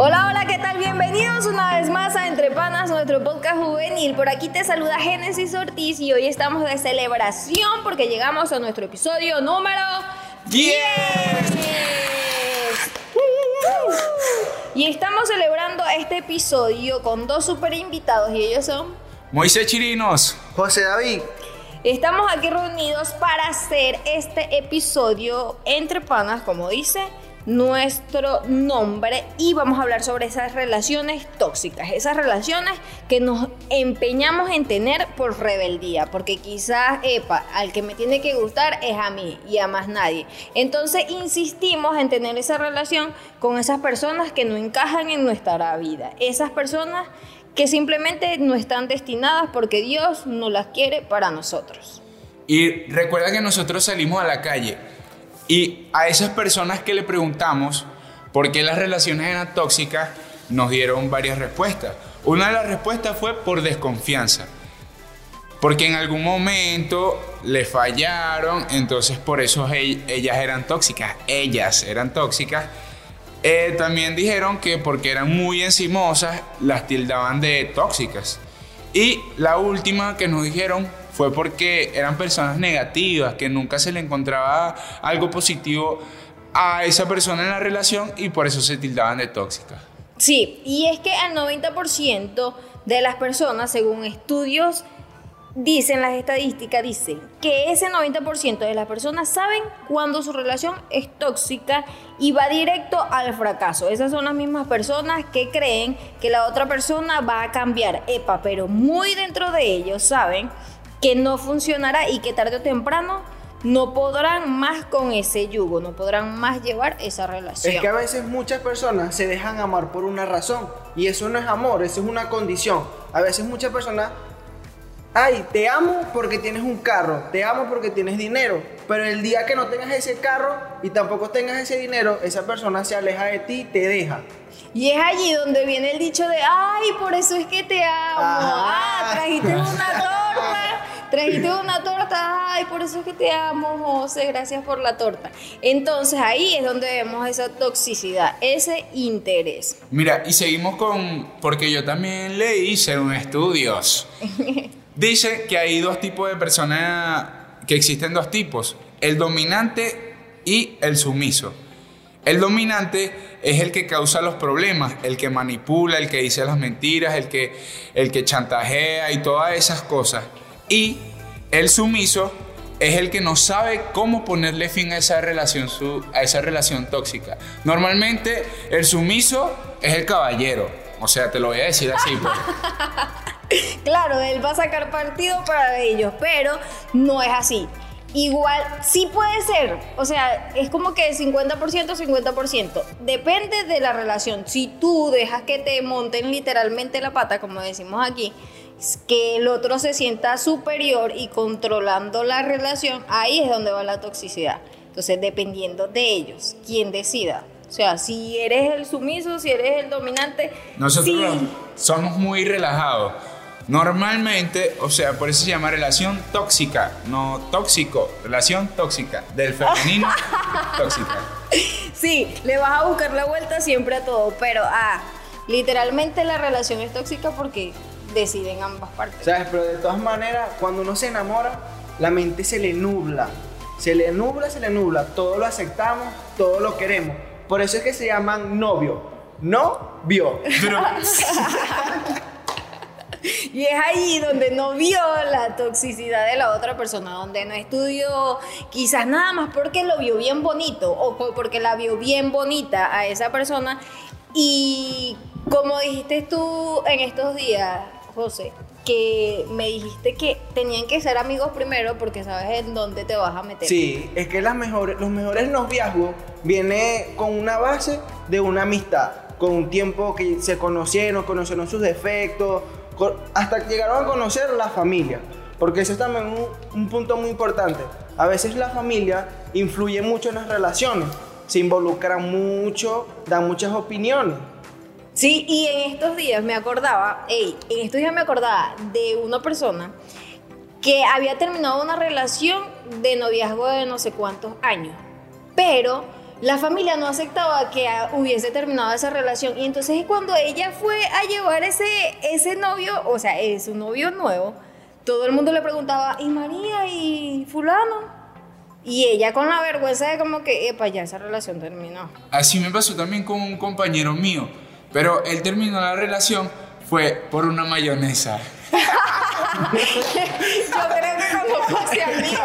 Hola, hola, ¿qué tal? Bienvenidos una vez más a Entre Panas, nuestro podcast juvenil. Por aquí te saluda Génesis Ortiz y hoy estamos de celebración porque llegamos a nuestro episodio número 10. Y estamos celebrando este episodio con dos super invitados y ellos son Moisés Chirinos. José David. Estamos aquí reunidos para hacer este episodio entre panas, como dice nuestro nombre, y vamos a hablar sobre esas relaciones tóxicas, esas relaciones que nos empeñamos en tener por rebeldía, porque quizás, epa, al que me tiene que gustar es a mí y a más nadie. Entonces insistimos en tener esa relación con esas personas que no encajan en nuestra vida, esas personas que simplemente no están destinadas porque Dios no las quiere para nosotros. Y recuerda que nosotros salimos a la calle y a esas personas que le preguntamos por qué las relaciones eran tóxicas, nos dieron varias respuestas. Una de las respuestas fue por desconfianza. Porque en algún momento le fallaron, entonces por eso ellas eran tóxicas. Ellas eran tóxicas. Eh, también dijeron que porque eran muy encimosas, las tildaban de tóxicas. Y la última que nos dijeron fue porque eran personas negativas, que nunca se le encontraba algo positivo a esa persona en la relación y por eso se tildaban de tóxicas. Sí, y es que al 90% de las personas, según estudios, dicen las estadísticas, dicen que ese 90% de las personas saben cuando su relación es tóxica y va directo al fracaso. Esas son las mismas personas que creen que la otra persona va a cambiar. Epa, pero muy dentro de ellos saben que no funcionará y que tarde o temprano no podrán más con ese yugo, no podrán más llevar esa relación. Es que a veces muchas personas se dejan amar por una razón y eso no es amor, eso es una condición. A veces muchas personas, ay, te amo porque tienes un carro, te amo porque tienes dinero, pero el día que no tengas ese carro y tampoco tengas ese dinero, esa persona se aleja de ti y te deja. Y es allí donde viene el dicho de, ay, por eso es que te amo. Ah, trajiste una torta. Trajiste una torta, ay, por eso es que te amo, José, gracias por la torta. Entonces ahí es donde vemos esa toxicidad, ese interés. Mira, y seguimos con, porque yo también leí según estudios. Dice que hay dos tipos de personas, que existen dos tipos, el dominante y el sumiso. El dominante es el que causa los problemas, el que manipula, el que dice las mentiras, el que, el que chantajea y todas esas cosas. Y el sumiso es el que no sabe cómo ponerle fin a esa relación, a esa relación tóxica. Normalmente el sumiso es el caballero. O sea, te lo voy a decir así. Pues. claro, él va a sacar partido para ellos, pero no es así. Igual, sí puede ser, o sea, es como que 50%, 50%. Depende de la relación. Si tú dejas que te monten literalmente la pata, como decimos aquí, que el otro se sienta superior y controlando la relación, ahí es donde va la toxicidad. Entonces, dependiendo de ellos, quien decida. O sea, si eres el sumiso, si eres el dominante. Nosotros somos muy relajados. Normalmente, o sea, por eso se llama relación tóxica, no tóxico, relación tóxica, del femenino tóxica. Sí, le vas a buscar la vuelta siempre a todo, pero ah, literalmente la relación es tóxica porque deciden ambas partes. ¿Sabes? Pero de todas maneras, cuando uno se enamora, la mente se le nubla. Se le nubla, se le nubla. Todo lo aceptamos, todo lo queremos. Por eso es que se llaman novio. No vio. Y es ahí donde no vio la toxicidad de la otra persona, donde no estudió quizás nada más porque lo vio bien bonito o porque la vio bien bonita a esa persona. Y como dijiste tú en estos días, José, que me dijiste que tenían que ser amigos primero porque sabes en dónde te vas a meter. Sí, es que las mejores, los mejores noviazgos viene con una base de una amistad, con un tiempo que se conocieron, conocieron sus defectos, hasta que llegaron a conocer la familia. Porque eso es también un, un punto muy importante. A veces la familia influye mucho en las relaciones, se involucran mucho, dan muchas opiniones. Sí, y en estos días me acordaba, hey, en estos días me acordaba de una persona que había terminado una relación de noviazgo de no sé cuántos años, pero la familia no aceptaba que hubiese terminado esa relación y entonces cuando ella fue a llevar ese, ese novio, o sea, es un novio nuevo, todo el mundo le preguntaba, ¿y María y fulano? Y ella con la vergüenza de como que, epa, ya esa relación terminó. Así me pasó también con un compañero mío, pero él terminó la relación fue por una mayonesa. yo creo que como hacia mío.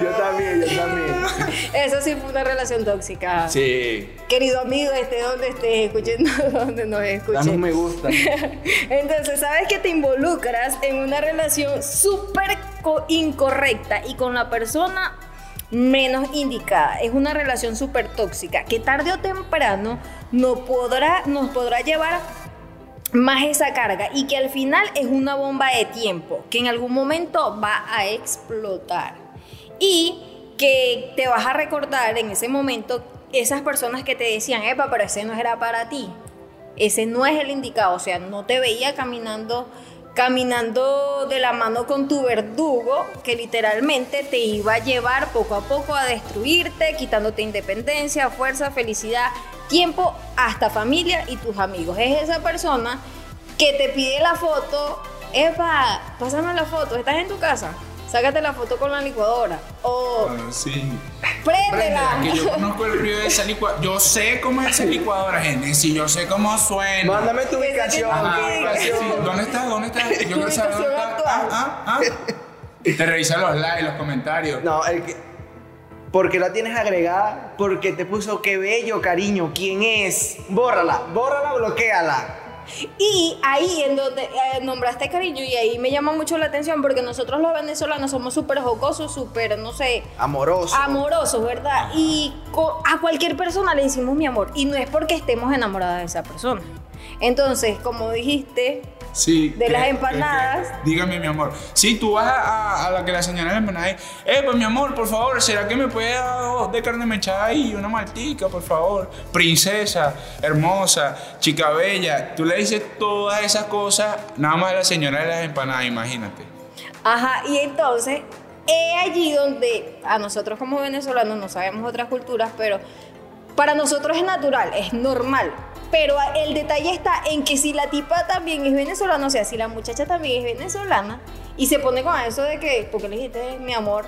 Yo también, yo también. Eso sí fue una relación tóxica. Sí. Querido amigo, esté donde estés escuchando, donde nos escuchen. un me gusta. Entonces, sabes que te involucras en una relación súper co- incorrecta y con la persona menos indicada. Es una relación súper tóxica que tarde o temprano no podrá, nos podrá llevar más esa carga y que al final es una bomba de tiempo que en algún momento va a explotar. Y que te vas a recordar en ese momento esas personas que te decían, epa, pero ese no era para ti, ese no es el indicado, o sea, no te veía caminando caminando de la mano con tu verdugo que literalmente te iba a llevar poco a poco a destruirte, quitándote independencia, fuerza, felicidad, tiempo, hasta familia y tus amigos. Es esa persona que te pide la foto, epa, pásame la foto, estás en tu casa, sácate la foto con la licuadora o Ah, sí. préndela. Que yo conozco el río de esa licuadora. Yo sé cómo es esa licuadora, gente. Sí, yo sé cómo suena. Mándame tu ubicación, Ajá, sí. ¿Dónde estás? ¿Dónde estás? Yo quiero saber dónde estás. Ah, ah, ah. Te revisa los likes, los comentarios. No, el que. ¿Por qué la tienes agregada? Porque te puso qué bello, cariño. ¿Quién es? Bórrala, bórrala, bloqueala. Y ahí en donde eh, nombraste cariño y ahí me llama mucho la atención porque nosotros los venezolanos somos súper jocosos, súper, no sé, Amoroso. amorosos, ¿verdad? Y a cualquier persona le decimos mi amor y no es porque estemos enamoradas de esa persona. Entonces, como dijiste, Sí. De que- las empanadas. que- dígame, mi amor. Si tú vas a, a- a la que la señora de empanada dice, eh, pues mi amor, por favor, ¿será que me puede dar de carne mechada y una maltica, por favor? Princesa, hermosa, chica bella. Tú le dices todas esas cosas nada más a la señora de las empanadas, imagínate. Ajá, y entonces es allí donde a nosotros como venezolanos no sabemos otras culturas, pero para nosotros es natural, es normal. Pero el detalle está en que si la tipa también es venezolana, o sea, si la muchacha también es venezolana, y se pone con eso de que, porque le dijiste mi amor?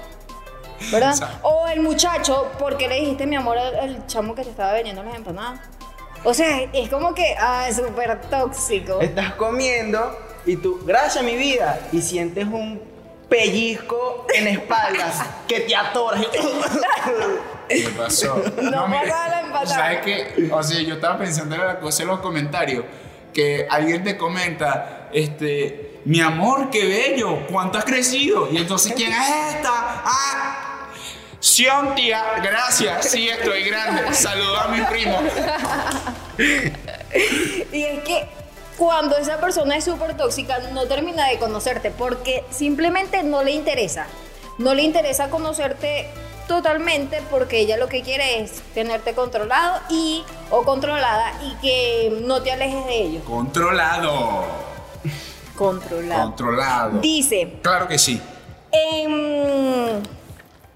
¿Verdad? O el muchacho, porque le dijiste mi amor al, al chamo que te estaba vendiendo las empanadas? O sea, es como que, ah, es súper tóxico. Estás comiendo y tú, gracias mi vida, y sientes un pellizco en espaldas que te atoras. ¿Qué pasó? No mira, pasaba la empanada. ¿Sabes qué? O sea, yo estaba pensando en la cosa en los comentarios. Que alguien te comenta, este, mi amor, qué bello, ¿cuánto has crecido? Y entonces, ¿quién es esta? Ah, Sion, tía, gracias, sí, estoy grande. Saluda a mi primo. Y es que cuando esa persona es súper tóxica, no termina de conocerte porque simplemente no le interesa. No le interesa conocerte totalmente porque ella lo que quiere es tenerte controlado y o controlada y que no te alejes de ellos. Controlado. Controlado. Controlado. Dice Claro que sí. en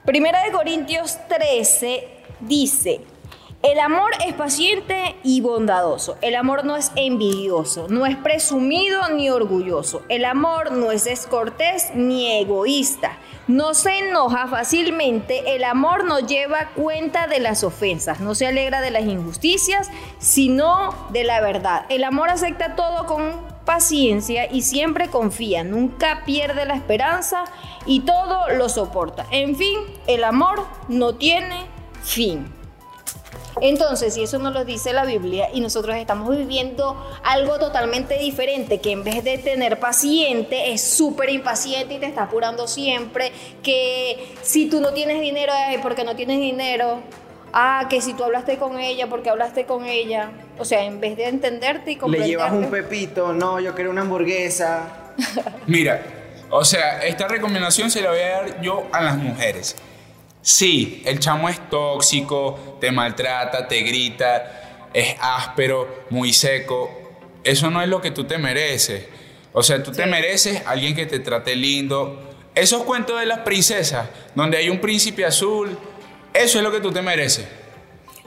Primera de Corintios 13 dice, el amor es paciente y bondadoso. El amor no es envidioso, no es presumido ni orgulloso. El amor no es descortés ni egoísta. No se enoja fácilmente. El amor no lleva cuenta de las ofensas. No se alegra de las injusticias, sino de la verdad. El amor acepta todo con paciencia y siempre confía, nunca pierde la esperanza y todo lo soporta. En fin, el amor no tiene fin. Entonces, si eso nos lo dice la Biblia y nosotros estamos viviendo algo totalmente diferente, que en vez de tener paciente es súper impaciente y te está apurando siempre, que si tú no tienes dinero es porque no tienes dinero, ah, que si tú hablaste con ella porque hablaste con ella, o sea, en vez de entenderte y Le comprenderte. llevas un pepito, no, yo quiero una hamburguesa. Mira, o sea, esta recomendación se la voy a dar yo a las mujeres. Sí, el chamo es tóxico, te maltrata, te grita, es áspero, muy seco. Eso no es lo que tú te mereces. O sea, tú te mereces alguien que te trate lindo. Esos cuentos de las princesas, donde hay un príncipe azul, eso es lo que tú te mereces.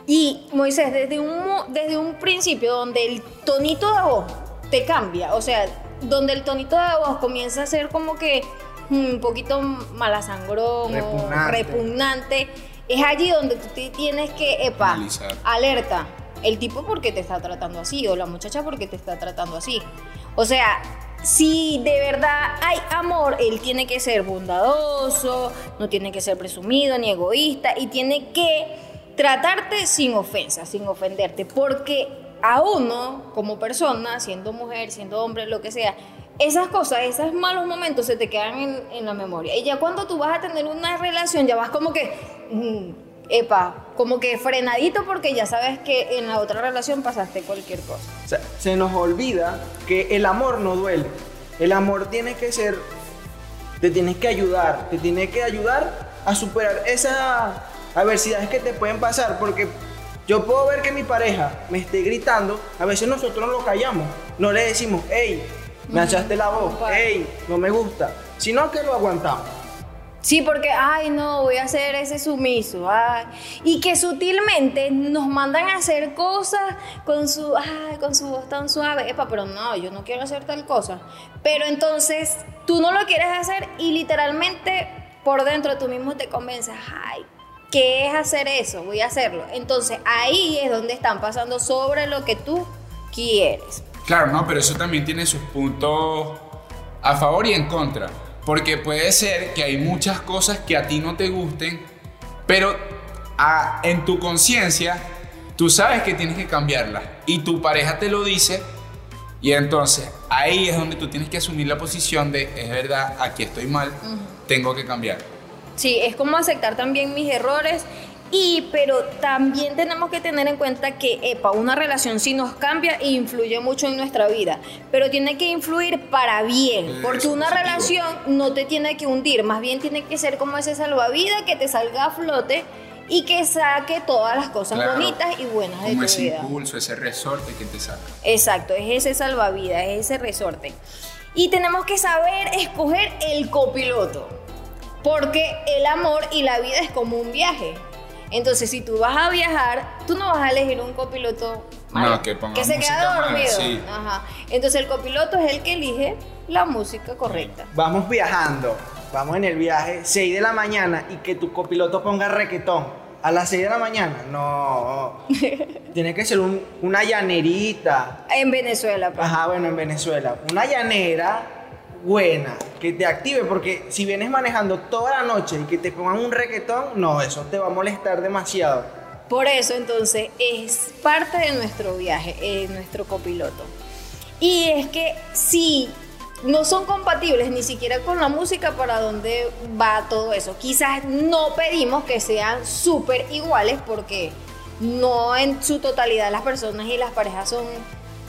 Y Moisés, desde un, desde un principio donde el tonito de voz te cambia, o sea, donde el tonito de voz comienza a ser como que un poquito malasangrón o Repugnante. repugnante, es allí donde tú tienes que, epa, Analizar. alerta, el tipo porque te está tratando así o la muchacha porque te está tratando así. O sea, si de verdad hay amor, él tiene que ser bondadoso, no tiene que ser presumido ni egoísta y tiene que tratarte sin ofensa, sin ofenderte, porque a uno como persona, siendo mujer, siendo hombre, lo que sea, esas cosas, esos malos momentos se te quedan en, la memoria. Y ya cuando tú vas a tener una relación, ya vas como que, mm, epa, como que frenadito porque ya sabes que en la otra relación pasaste cualquier cosa. Se nos olvida que el amor no duele. El amor tiene que ser, te tienes que ayudar, te tiene que ayudar a superar esas adversidades que te pueden pasar, porque yo puedo ver que mi pareja me esté gritando, a veces nosotros lo callamos, no le decimos, hey, me alzaste la voz, hey, no me gusta, sino que lo aguantamos. Sí, porque, ay, no, voy a hacer ese sumiso. Ay. Y que sutilmente nos mandan a hacer cosas con su, ay, con su voz tan suave. Epa, pero no, yo no quiero hacer tal cosa. Pero entonces tú no lo quieres hacer y literalmente por dentro tú mismo te convences, ay, ¿qué es hacer eso? Voy a hacerlo. Entonces ahí es donde están pasando sobre lo que tú quieres. Claro, no, pero eso también tiene sus puntos a favor y en contra. Porque puede ser que hay muchas cosas que a ti no te gusten, pero a- en tu conciencia tú sabes que tienes que cambiarlas y tu pareja te lo dice y entonces ahí es donde tú tienes que asumir la posición de, es verdad, aquí estoy mal, tengo que cambiar. Sí, es como aceptar también mis errores. Y, pero también tenemos que tener en cuenta que, epa, una relación sí nos cambia e influye mucho en nuestra vida, pero tiene que influir para bien, porque una relación no te tiene que hundir, más bien tiene que ser como ese salvavidas que te salga a flote y que saque todas las cosas Claro, bonitas y buenas de Como tu ese vida. impulso, ese resorte que te saca. Exacto, es ese salvavidas, es ese resorte. Y tenemos que saber escoger el copiloto, porque el amor y la vida es como un viaje. Entonces, si tú vas a viajar, tú no vas a elegir un copiloto malo, No, que ponga se queda mala, dormido. sí. Ajá. Entonces, el copiloto es el que elige la música correcta. Vamos viajando, vamos en el viaje, 6 de la mañana y que tu copiloto ponga requetón a las 6 de la mañana. No, tiene que ser un- una llanerita. En Venezuela, pa. Ajá, bueno, en Venezuela. Una llanera buena, que te active, porque si vienes manejando toda la noche y que te pongan un requetón, no, eso te va a molestar demasiado. Por eso entonces es parte de nuestro viaje, es nuestro copiloto. Y es que si no son compatibles ni siquiera con la música, ¿para dónde va todo eso? Quizás no pedimos que sean súper iguales porque no en su totalidad las personas y las parejas son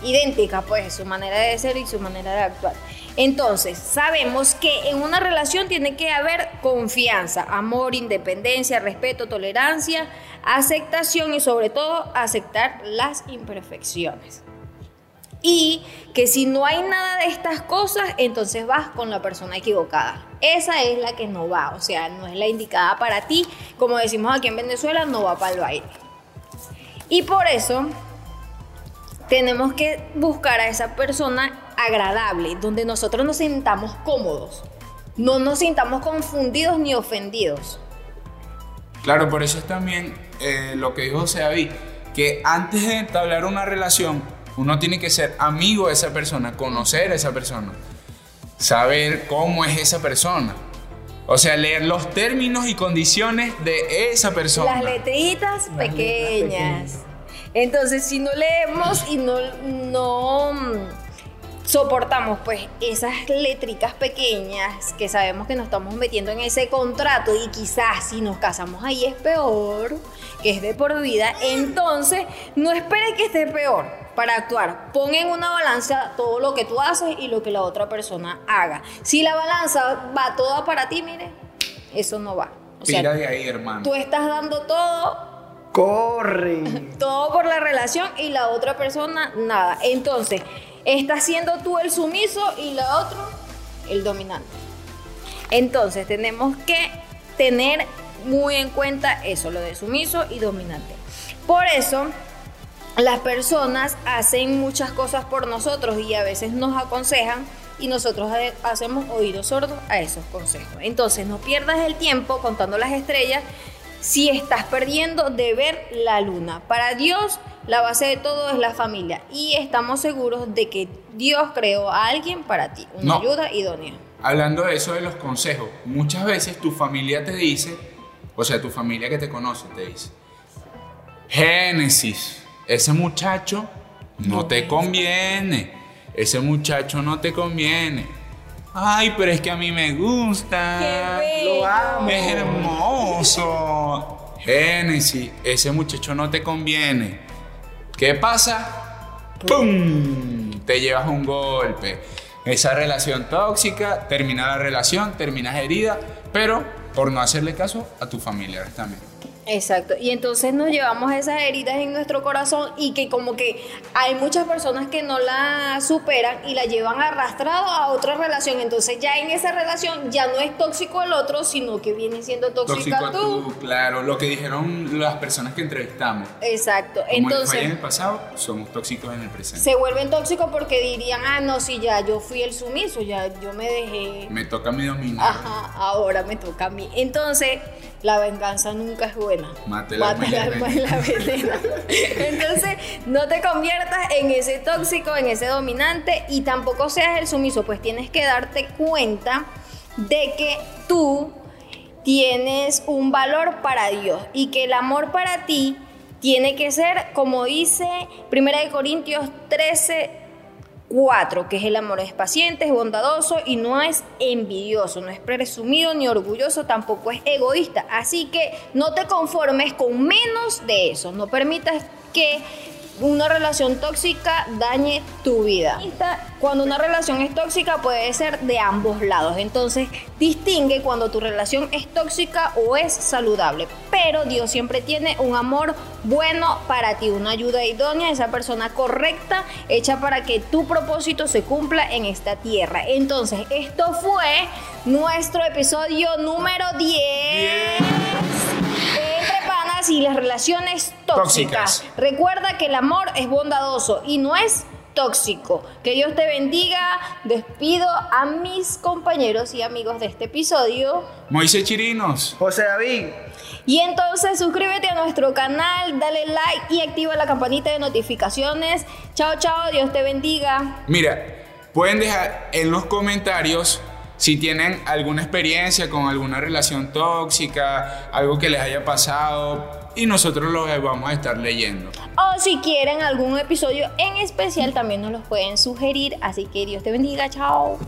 idénticas, pues su manera de ser y su manera de actuar. Entonces, sabemos que en una relación tiene que haber confianza, amor, independencia, respeto, tolerancia, aceptación y sobre todo aceptar las imperfecciones. Y que si no hay nada de estas cosas, entonces vas con la persona equivocada. Esa es la que no va, o sea, no es la indicada para ti. Como decimos aquí en Venezuela, no va para el baile. Y por eso tenemos que buscar a esa persona agradable, donde nosotros nos sintamos cómodos, no nos sintamos confundidos ni ofendidos. Claro, por eso es también eh, lo que dijo José David, que antes de entablar una relación, uno tiene que ser amigo de esa persona, conocer a esa persona, saber cómo es esa persona. O sea, leer los términos y condiciones de esa persona. Las letritas Las letras pequeñas. Entonces, si no leemos y no, no soportamos pues esas letricas pequeñas que sabemos que nos estamos metiendo en ese contrato y quizás si nos casamos ahí es peor, que es de por vida, entonces no espere que esté peor para actuar. Pon en una balanza todo lo que tú haces y lo que la otra persona haga. Si la balanza va toda para ti, mire, eso no va. O sea, Tira de ahí, hermano. tú estás dando todo Corre. todo por la relación y la otra persona nada. Entonces, estás siendo tú el sumiso y la otra el dominante. Entonces, tenemos que tener muy en cuenta eso, lo de sumiso y dominante. Por eso, las personas hacen muchas cosas por nosotros y a veces nos aconsejan y nosotros hacemos oídos sordos a esos consejos. Entonces, no pierdas el tiempo contando las estrellas si estás perdiendo de ver la luna. Para Dios, la base de todo es la familia y estamos seguros de que Dios creó a alguien para ti, una ayuda idónea. Hablando de eso de los consejos, muchas veces tu familia te dice, o sea, tu familia que te conoce te dice, Génesis, ese muchacho no te conviene, ese muchacho no te conviene. Ay, pero es que a mí me gusta. Lo amo. Es hermoso. Génesis, ese muchacho no te conviene. ¿Qué pasa? ¡Pum! Te llevas un golpe. Esa relación tóxica, termina la relación, terminas herida, pero por no hacerle caso a tu familiares también. Exacto, y entonces nos llevamos esas heridas en nuestro corazón y que como que hay muchas personas que no la superan y la llevan arrastrado a otra relación, entonces ya en esa relación ya no es tóxico el otro, sino que viene siendo tóxica tú. Claro, lo que dijeron las personas que entrevistamos. Exacto, entonces... en el pasado, somos tóxicos en el presente. Se vuelven tóxicos porque dirían, ah, no, si ya yo fui el sumiso, ya yo me dejé... Me toca a mí dominar. Ajá, ahora me toca a mí. Entonces la venganza nunca es buena. Mate la Mate la venena. Entonces, no te conviertas en ese tóxico, en ese dominante y tampoco seas el sumiso, pues tienes que darte cuenta de que tú tienes un valor para Dios y que el amor para ti tiene que ser, como dice 1 Corintios 13, 4, que es el amor es paciente, es bondadoso y no es envidioso, no es presumido ni orgulloso, tampoco es egoísta. Así que no te conformes con menos de eso, no permitas que una relación tóxica dañe tu vida. Cuando una relación es tóxica puede ser de ambos lados. Entonces distingue cuando tu relación es tóxica o es saludable. Pero Dios siempre tiene un amor bueno para ti, una ayuda idónea, esa persona correcta, hecha para que tu propósito se cumpla en esta tierra. Entonces, esto fue nuestro episodio número 10 y las relaciones tóxicas. Recuerda que el amor es bondadoso y no es tóxico. Que Dios te bendiga. Despido a mis compañeros y amigos de este episodio. Moisés Chirinos. José David. Y entonces suscríbete a nuestro canal, dale like y activa la campanita de notificaciones. Chao, chao, Dios te bendiga. Mira, pueden dejar en los comentarios si tienen alguna experiencia con alguna relación tóxica, algo que les haya pasado, y nosotros los vamos a estar leyendo. O si quieren algún episodio en especial, también nos los pueden sugerir. Así que Dios te bendiga, chao.